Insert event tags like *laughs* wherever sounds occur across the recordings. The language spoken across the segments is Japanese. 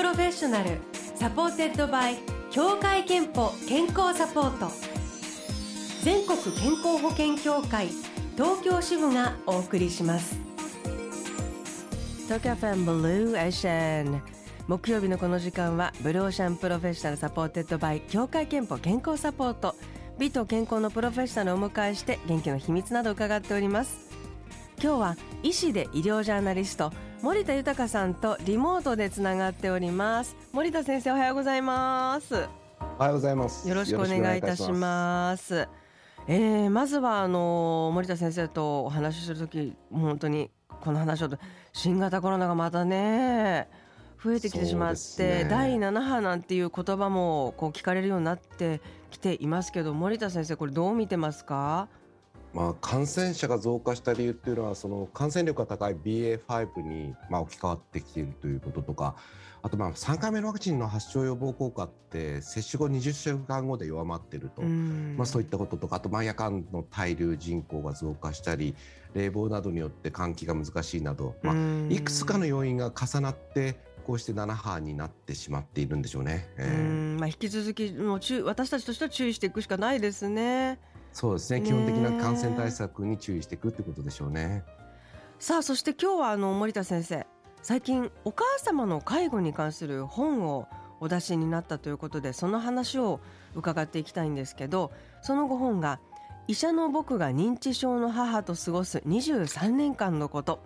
プロフェッショナル supported by 協会けんぽ健康サポート。全国健康保険協会東京支部がお送りします。東京 FMブルーオーシャン木曜日のこの時間はブルーオーシャンプロフェッショナル supported by 協会けんぽ健康サポート。美と健康のプロフェッショナルをお迎えして元気の秘密など伺っております。今日は医師で医療ジャーナリスト森田豊さんとリモートでつながっております。森田先生おはようございます。おはようございます。よろしくお願いいたします。えー、まずはあの森田先生とお話しする時本当にこの話を新型コロナがまたね増えてきてしまって、ね、第7波なんていう言葉もこう聞かれるようになってきていますけど森田先生これどう見てますか？まあ、感染者が増加した理由っていうのはその感染力が高い BA.5 にまあ置き換わってきているということとかあとまあ3回目のワクチンの発症予防効果って接種後20週間後で弱まっていると、まあ、そういったこととかあとまあ夜間の滞留人口が増加したり冷房などによって換気が難しいなど、まあ、いくつかの要因が重なってこうして7波になってしまっているんでしょうね。えー、まあ、引き続きもう私たちとしては注意していくしかないですね。そうですね。基本的な感染対策に注意していくってことでしょうね。さあそして今日はあの森田先生。最近お母様の介護に関する本をお出しになったということでその話を伺っていきたいんですけどそのご本が「医者の僕が認知症の母と過ごす23年間のこと」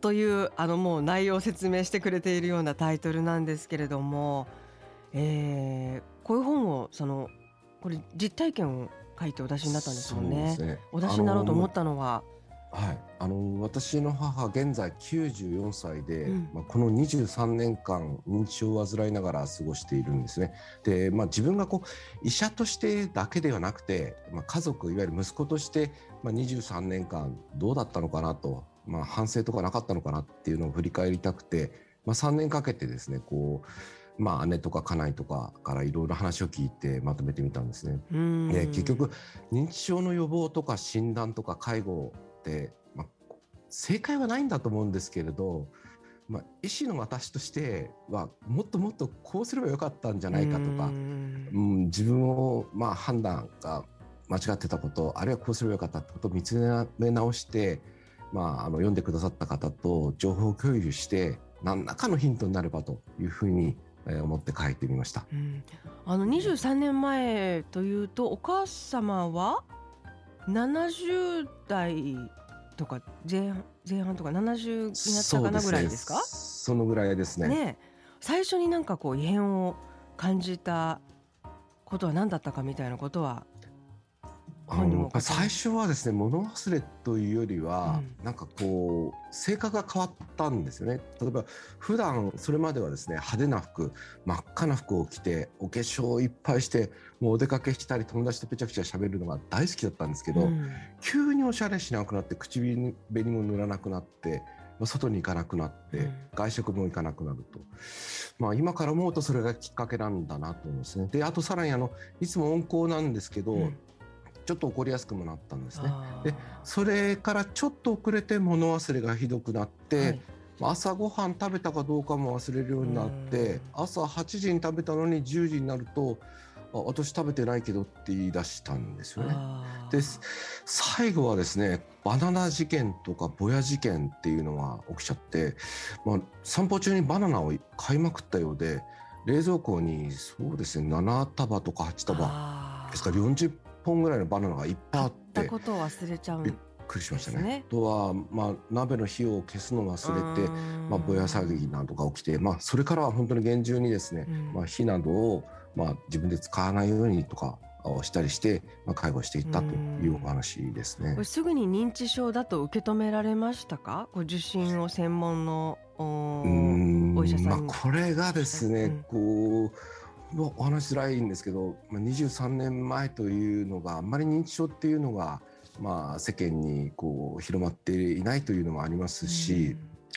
というあのもう内容を説明してくれているようなタイトルなんですけれども、えー、こういう本をそのこれ実体験を書いてお出しになったんですよね。ねお出しになろうと思ったのは？はい、あの私の母現在94歳で、うん、まあ、この23年間認知症を患いながら過ごしているんですね。で、まあ、自分がこう医者としてだけではなくて、まあ、家族いわゆる息子として、まあ、23年間どうだったのかなと、まあ、反省とかなかったのかなっていうのを振り返りたくて、まあ、3年かけてですねこうまあ、姉とか家内とかからいろいろ話を聞いてまとめてみたんですね。で結局認知症の予防とか診断とか介護って、まあ、正解はないんだと思うんですけれど、まあ、医師の私としてはもっともっとこうすればよかったんじゃないかとか、うん、自分をまあ判断が間違ってたことあるいはこうすればよかったってことを見つめ直して、まあ、あの読んでくださった方と情報共有して何らかのヒントになればというふうに思って書いてみました、うん、あの23年前というとお母様は70代とか前前半とか70になったかなぐらいですか？そのぐらいですね。ね最初になんかこう異変を感じたことは何だったかみたいなことはあの最初はですね物忘れというよりは、うん、なんかこう性格が変わったんですよね。例えば普段それまではですね派手な服真っ赤な服を着てお化粧をいっぱいしてもうお出かけしたり友達とぺちゃくちゃ喋るのが大好きだったんですけど、うん、急におしゃれしなくなって口紅も塗らなくなって外に行かなくなって、外食も行かなくなると、まあ、今から思うとそれがきっかけなんだなと思うんですね。であとさらにあのいつも温厚なんですけど、うんちょっと怒りやすくもなったんですね。でそれからちょっと遅れて物忘れがひどくなって、はい、朝ごはん食べたかどうかも忘れるようになって朝8時に食べたのに10時になると「あ私食べてないけど」って言い出したんですよね。で最後はですねバナナ事件とかボヤ事件っていうのが起きちゃって、まあ、散歩中にバナナを買いまくったようで冷蔵庫にそうですね7束とか8束ですから40本ぐらいのバナナがいっぱいあってことを忘れちゃうびっくりしましたね。ね。あとは、まあ、鍋の火を消すの忘れて、まあ、ぼや騒ぎなどが起きて、まあ、それからは本当に厳重にですね、うん、まあ、火などを、まあ、自分で使わないようにとかをしたりして、まあ、介護していったというお話ですね。これすぐに認知症だと受け止められましたか？ご受診を専門のお医者さんまあ、これがですね、うん、こうお話しづらいんですけど、まあ、23年前というのがあんまり認知症っていうのが、まあ、世間にこう広まっていないというのもありますし、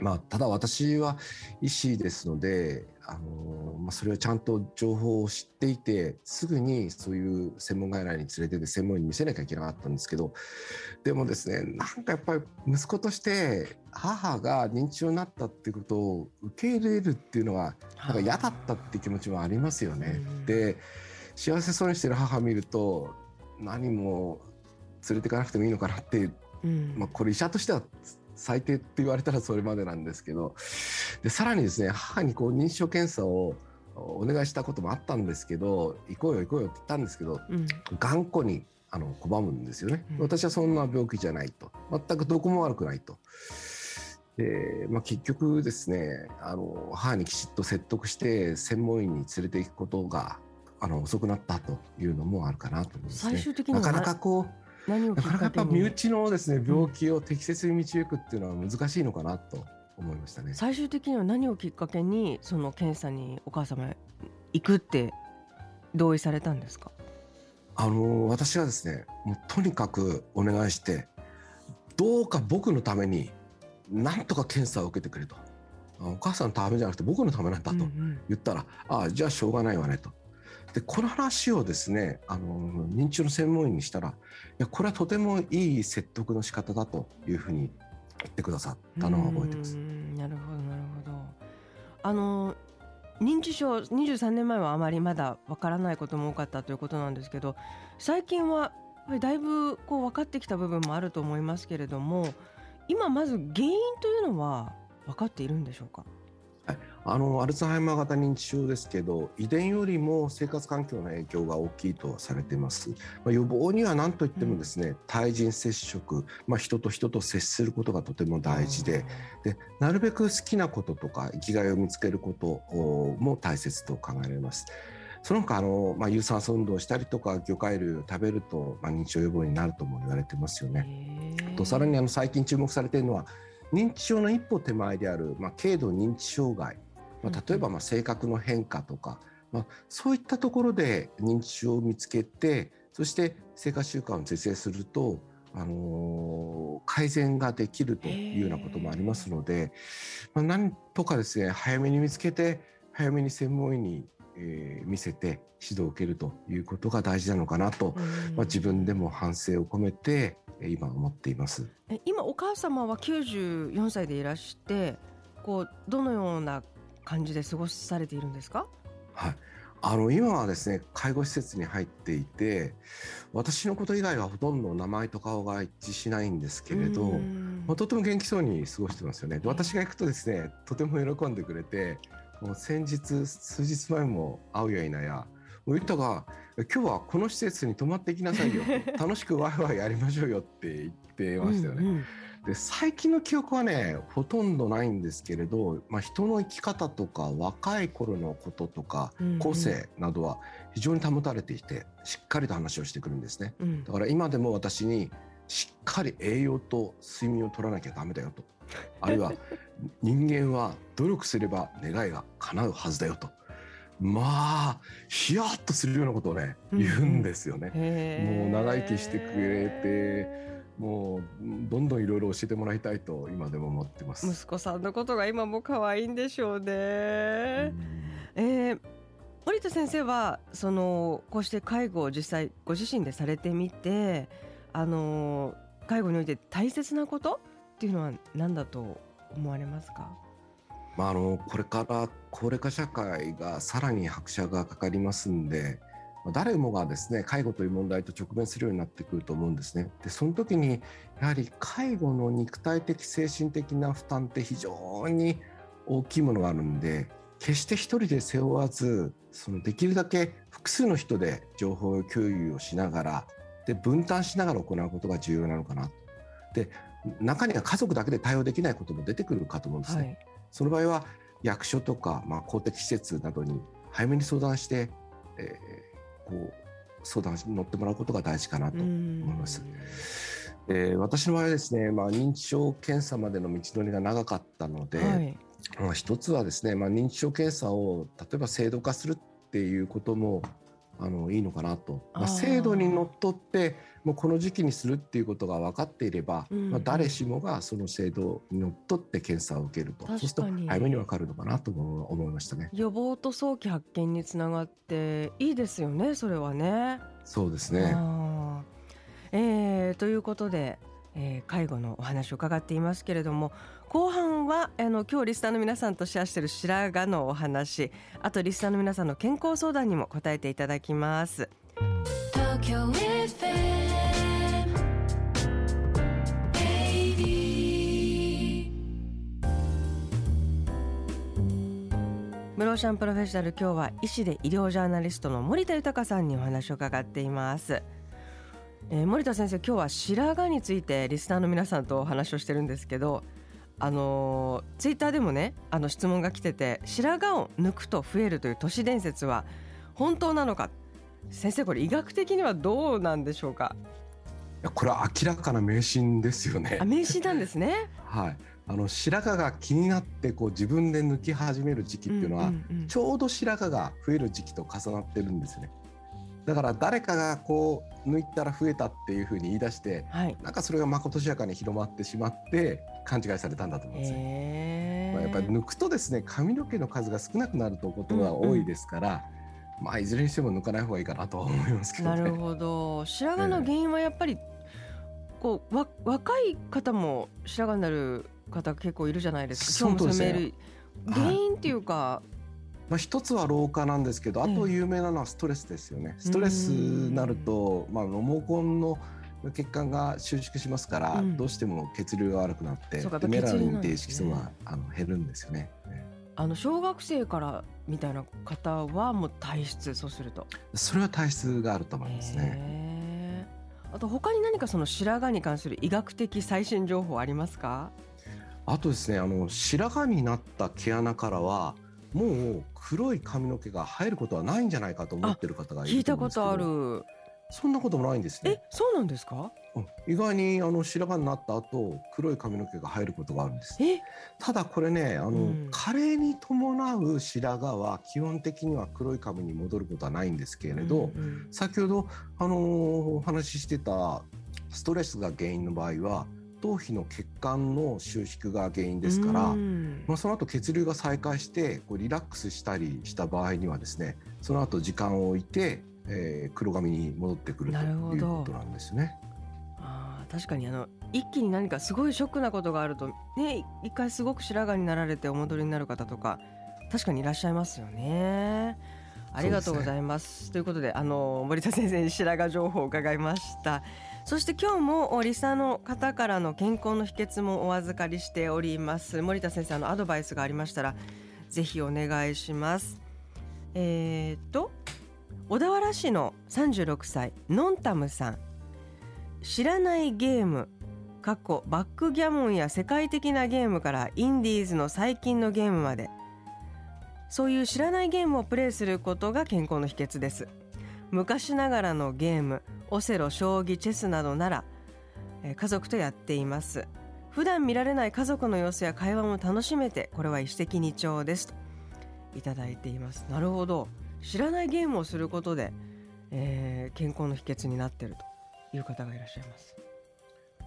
まあ、ただ私は医師ですので、あのまあ、それをちゃんと情報を知っていてすぐにそういう専門外来に連れてて専門医に見せなきゃいけなかったんですけどでもですねなんかやっぱり息子として母が認知症になったっていうことを受け入れるっていうのはなんか嫌だったって気持ちもありますよね。で幸せそうにしてる母を見ると何も連れていかなくてもいいのかなって、うん、まあ、これ医者としては最低って言われたらそれまでなんですけどでさらにですね母にこう認知症検査をお願いしたこともあったんですけど行こうよ行こうよって言ったんですけど、うん、頑固にあの拒むんですよね、うん、私はそんな病気じゃないと。全くどこも悪くないと。でまあ、結局ですねあの母にきちっと説得して専門医に連れていくことがあの遅くなったというのもあるかなと思います、ね、最終的になかなかこうなかなかやっぱ身内のですね病気を適切に導くっていうのは難しいのかなと思いましたね。最終的には何をきっかけにその検査にお母様行くって同意されたんですか？あの私はですねもうとにかくお願いしてどうか僕のためになんとか検査を受けてくれと。お母さんのためじゃなくて僕のためなんだと言ったら、うんうん、ああじゃあしょうがないわねとでこの話をですねあの認知症の専門医にしたらいやこれはとてもいい説得の仕方だというふうに言ってくださったのを覚えてます。なるほどなるほど。あの認知症23年前はあまりまだわからないことも多かったということなんですけど最近はだいぶこう分かってきた部分もあると思いますけれども今まず原因というのは分かっているんでしょうか？あのアルツハイマー型認知症ですけど遺伝よりも生活環境の影響が大きいとされています、まあ、予防には何といってもですね、うん、対人接触、まあ、人と人と接することがとても大事ででなるべく好きなこととか生きがいを見つけることも大切と考えられます。その他あの、まあ、有酸素運動をしたりとか魚介類を食べると、まあ、認知症予防になるとも言われてますよね。とさらにあの最近注目されているのは認知症の一歩手前である、まあ、軽度認知障害まあ、例えばまあ性格の変化とか、まあ、そういったところで認知症を見つけてそして生活習慣を是正すると、あのー、改善ができるというようなこともありますので、まあ、なんとかですね早めに見つけて早めに専門医に、えー、見せて指導を受けるということが大事なのかなと、まあ、自分でも反省を込めて今思っています。今お母様は94歳でいらしてこうどのような感じで過ごされているんですか？はい。あの今はですね介護施設に入っていて私のこと以外はほとんど名前と顔が一致しないんですけれど、まあ、とても元気そうに過ごしてますよね。私が行くとですねとても喜んでくれてもう先日数日前も会うやいなやもう言ったが今日はこの施設に泊まっていきなさいよ。楽しくワイワイやりましょうよって言ってましたよね。うんうんで最近の記憶はねほとんどないんですけれど、まあ、人の生き方とか若い頃のこととか個性などは非常に保たれていてしっかりと話をしてくるんですね、うん、だから今でも私にしっかり栄養と睡眠を取らなきゃダメだよと。あるいは *laughs* 人間は努力すれば願いが叶うはずだよと。まあヒヤッとするようなことをね言うんですよね。もう長生きしてくれてもうどんどんいろいろ教えてもらいたいと今でも思ってます。息子さんのことが今も可愛いんでしょうね、えー、森田先生はそのこうして介護を実際ご自身でされてみてあの介護において大切なことっていうのは何だと思われますか？まあ、あのこれから高齢化社会がさらに拍車がかかりますんで誰もがですね介護という問題と直面するようになってくると思うんですね。でその時にやはり介護の肉体的精神的な負担って非常に大きいものがあるんで決して一人で背負わずそのできるだけ複数の人で情報共有をしながらで分担しながら行うことが重要なのかなで中には家族だけで対応できないことも出てくるかと思うんですね。はい、その場合は役所とか、まあ、公的施設などに早めに相談して、えこう相談に乗ってもらうことが大事かなと思います。えー、私の場合はですね、まあ、認知症検査までの道のりが長かったので、はい、まあ、一つはですね、まあ、認知症検査を例えば制度化するっていうこともあのいいのかなと、まあ、制度にのっとってもうこの時期にするっていうことが分かっていれば、うん、まあ、誰しもがその制度にのっとって検査を受けるとそうすると早めに分かるのかなと思いましたね。予防と早期発見につながっていいですよねそれはね。そうですね。えー、ということで、えー、介護のお話を伺っていますけれども後半はあの今日リスナーの皆さんとシェアしている白髪のお話あとリスナーの皆さんの健康相談にも答えていただきます。ムローシャンプロフェッショナル今日は医師で医療ジャーナリストの森田豊さんにお話を伺っています、えー、森田先生今日は白髪についてリスナーの皆さんとお話をしてるんですけどあのツイッターでもねあの質問が来てて白髪を抜くと増えるという都市伝説は本当なのか？先生これ医学的にはどうなんでしょうか？これは明らかな迷信ですよね。あ迷信なんですね？*laughs* はい。あの白髪が気になってこう自分で抜き始める時期っていうのは、ちょうど白髪が増える時期と重なってるんですね。だから誰かがこう抜いたら増えたっていうふうに言い出して、はい、なんかそれがまことしやかに広まってしまって勘違いされたんだと思うんですよ。まあ、やっぱり抜くとですね髪の毛の数が少なくなるということが多いですから、うんうん、まあいずれにしても抜かない方がいいかなと思いますけど、ね、なるほど。白髪の原因はやっぱり、こうわ若い方も白髪になる方結構いるじゃないですか。今日もメール原因っていうか、はいまあ、一つは老化なんですけどあと有名なのはストレスですよね。ストレスになると、まあ、毛根の血管が収縮しますから、うん、どうしても血流が悪くなってメラニンっていう色素が、あの減るんですよね。あの小学生からみたいな方はもう体質そうすると。それは体質があると思いますね。あと他に何かその白髪に関する医学的最新情報ありますか？あとですねあの白髪になった毛穴からはもう黒い髪の毛が生えることはないんじゃないかと思ってる方がいる聞いたことある。そんなこともないんですね。えそうなんですか、うん、意外にあの白髪になった後黒い髪の毛が生えることがあるんです。ただこれねあの、うん、加齢に伴う白髪は基本的には黒い髪に戻ることはないんですけれど、うんうん、先ほどあのお話ししてたストレスが原因の場合は頭皮の血管の収縮が原因ですから、まあ、その後血流が再開してこうリラックスしたりした場合にはですねその後時間を置いて、えー、黒髪に戻ってくるということなんですね。あ確かにあの一気に何かすごいショックなことがあるとね一回すごく白髪になられてお戻りになる方とか確かにいらっしゃいますよね。ありがとうございます。すね、ということであの森田先生に白髪情報を伺いました。そして今日もリサの方からの健康の秘訣もお預かりしております。森田先生のアドバイスがありましたらぜひお願いします。えー、と小田原市の36歳ノンタムさん。知らないゲーム過去バックギャモンや世界的なゲームからインディーズの最近のゲームまで。そういう知らないゲームをプレイすることが健康の秘訣です。昔ながらのゲームオセロ将棋チェスなどなら、え家族とやっています。普段見られない家族の様子や会話も楽しめてこれは一石二鳥です。といただいています。なるほど。知らないゲームをすることで、えー、健康の秘訣になっているという方がいらっしゃいます。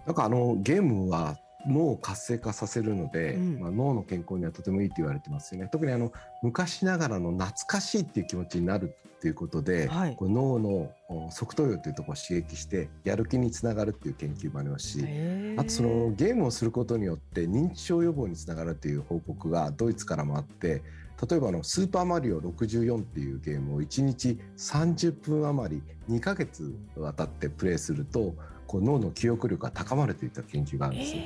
なんかあのゲームは脳を活性化させるので、うん、まあ、脳の健康にはとてもいいと言われてますよね。特にあの昔ながらの懐かしいっていう気持ちになるっていうことで、はい、こ脳の側頭葉というところを刺激してやる気につながるっていう研究もありますしあとそのゲームをすることによって認知症予防につながるという報告がドイツからもあって例えばの「スーパーマリオ64」っていうゲームを1日30分余り2ヶ月渡ってプレイするとこう脳の記憶力が高まるといった研究があるんですよ。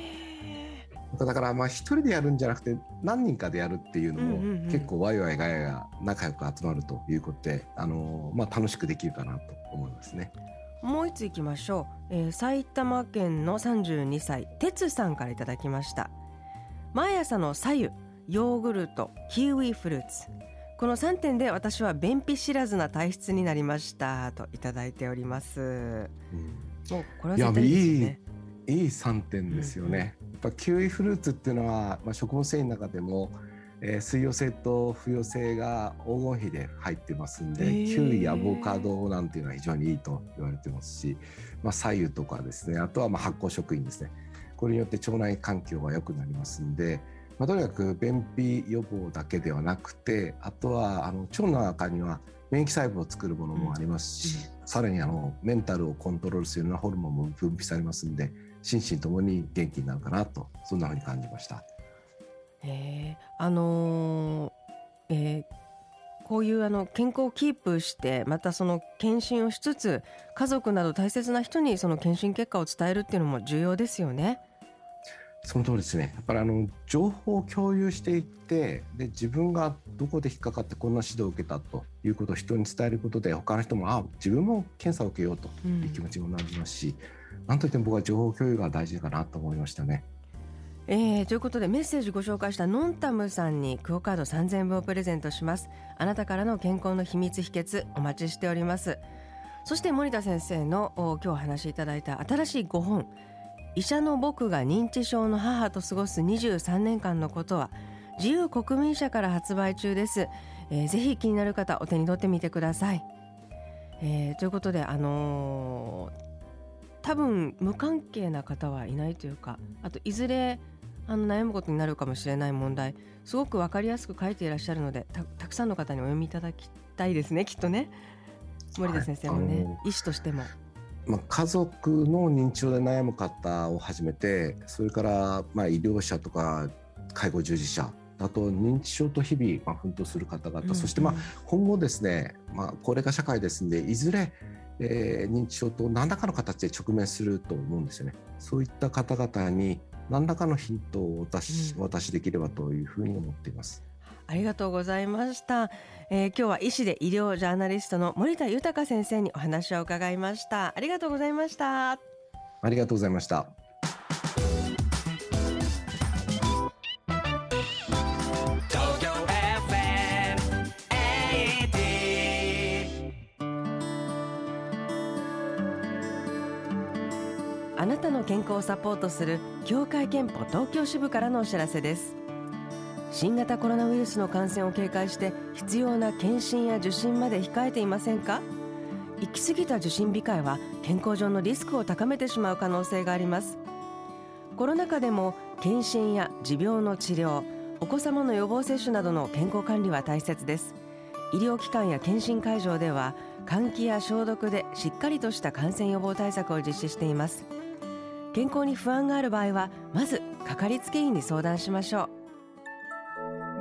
だからまあ一人でやるんじゃなくて何人かでやるっていうのも結構ワイワイガヤが仲良く集まるということで、あのまあ、楽しくできるかなと思いますね。もう一ついきましょう、えー、埼玉県の32歳哲さんからいただきました。毎朝の左右ヨーグルトキウイフルーツ。この3点で私は便秘知らずな体質になりましたといただいております、うん、これは絶対ですね。いい3点ですよね、うんうん、やっぱキウイフルーツっていうのは、まあ、食物繊維の中でも、えー、水溶性と不溶性が黄金比で入ってますんで、キウイアボカドなんていうのは非常にいいと言われてますし、まあ、左右とかですねあとはまあ発酵食品ですね。これによって腸内環境が良くなりますんで、まあ、とにかく便秘予防だけではなくてあとはあの腸の中には免疫細胞を作るものもありますし、うん、さらにあのメンタルをコントロールするようなホルモンも分泌されますんで心身ともに元気になるかなとそんなふうに感じました。えあのー、えー、こういうあの健康をキープしてまたその検診をしつつ家族など大切な人にその検診結果を伝えるっていうのも重要ですよね。その通りですね。やっぱりあの情報を共有していってで自分がどこで引っかかってこんな指導を受けたということを人に伝えることで他の人もあ自分も検査を受けようという気持ちにもなりますし、うん、なんといっても僕は情報共有が大事かなと思いましたね。えー、ということでメッセージご紹介したノンタムさんにクオカード3000分をプレゼントしますあなたからの健康の秘密秘訣お待ちしておりますそして森田先生の今日お話しいただいた新しい5本医者の僕が認知症の母と過ごす23年間のことは自由国民社から発売中です、えー、ぜひ気になる方お手に取ってみてください、えー、ということであのー、多分無関係な方はいないというかあといずれあの悩むことになるかもしれない問題すごく分かりやすく書いていらっしゃるのでたくさんの方にお読みいただきたいですねきっとね。森田先生もね、はい、医師としても。まあ、家族の認知症で悩む方をはじめてそれからまあ医療者とか介護従事者あと認知症と日々まあ奮闘する方々、うんうん、そしてまあ今後ですね、まあ、高齢化社会ですんでいずれ、えー、認知症と何らかの形で直面すると思うんですよね。そういった方々に何らかのヒントをお渡し,、お渡しできればというふうに思っています。ありがとうございました、えー、今日は医師で医療ジャーナリストの森田豊先生にお話を伺いました。ありがとうございました。ありがとうございました。あなたの健康をサポートする協会憲法東京支部からのお知らせです新型コロナウイルスの感染を警戒して必要な検診や受診まで控えていませんか？行き過ぎた受診控えは健康上のリスクを高めてしまう可能性があります。コロナ禍でも検診や持病の治療お子様の予防接種などの健康管理は大切です。医療機関や検診会場では換気や消毒でしっかりとした感染予防対策を実施しています。健康に不安がある場合はまずかかりつけ医に相談しましょう。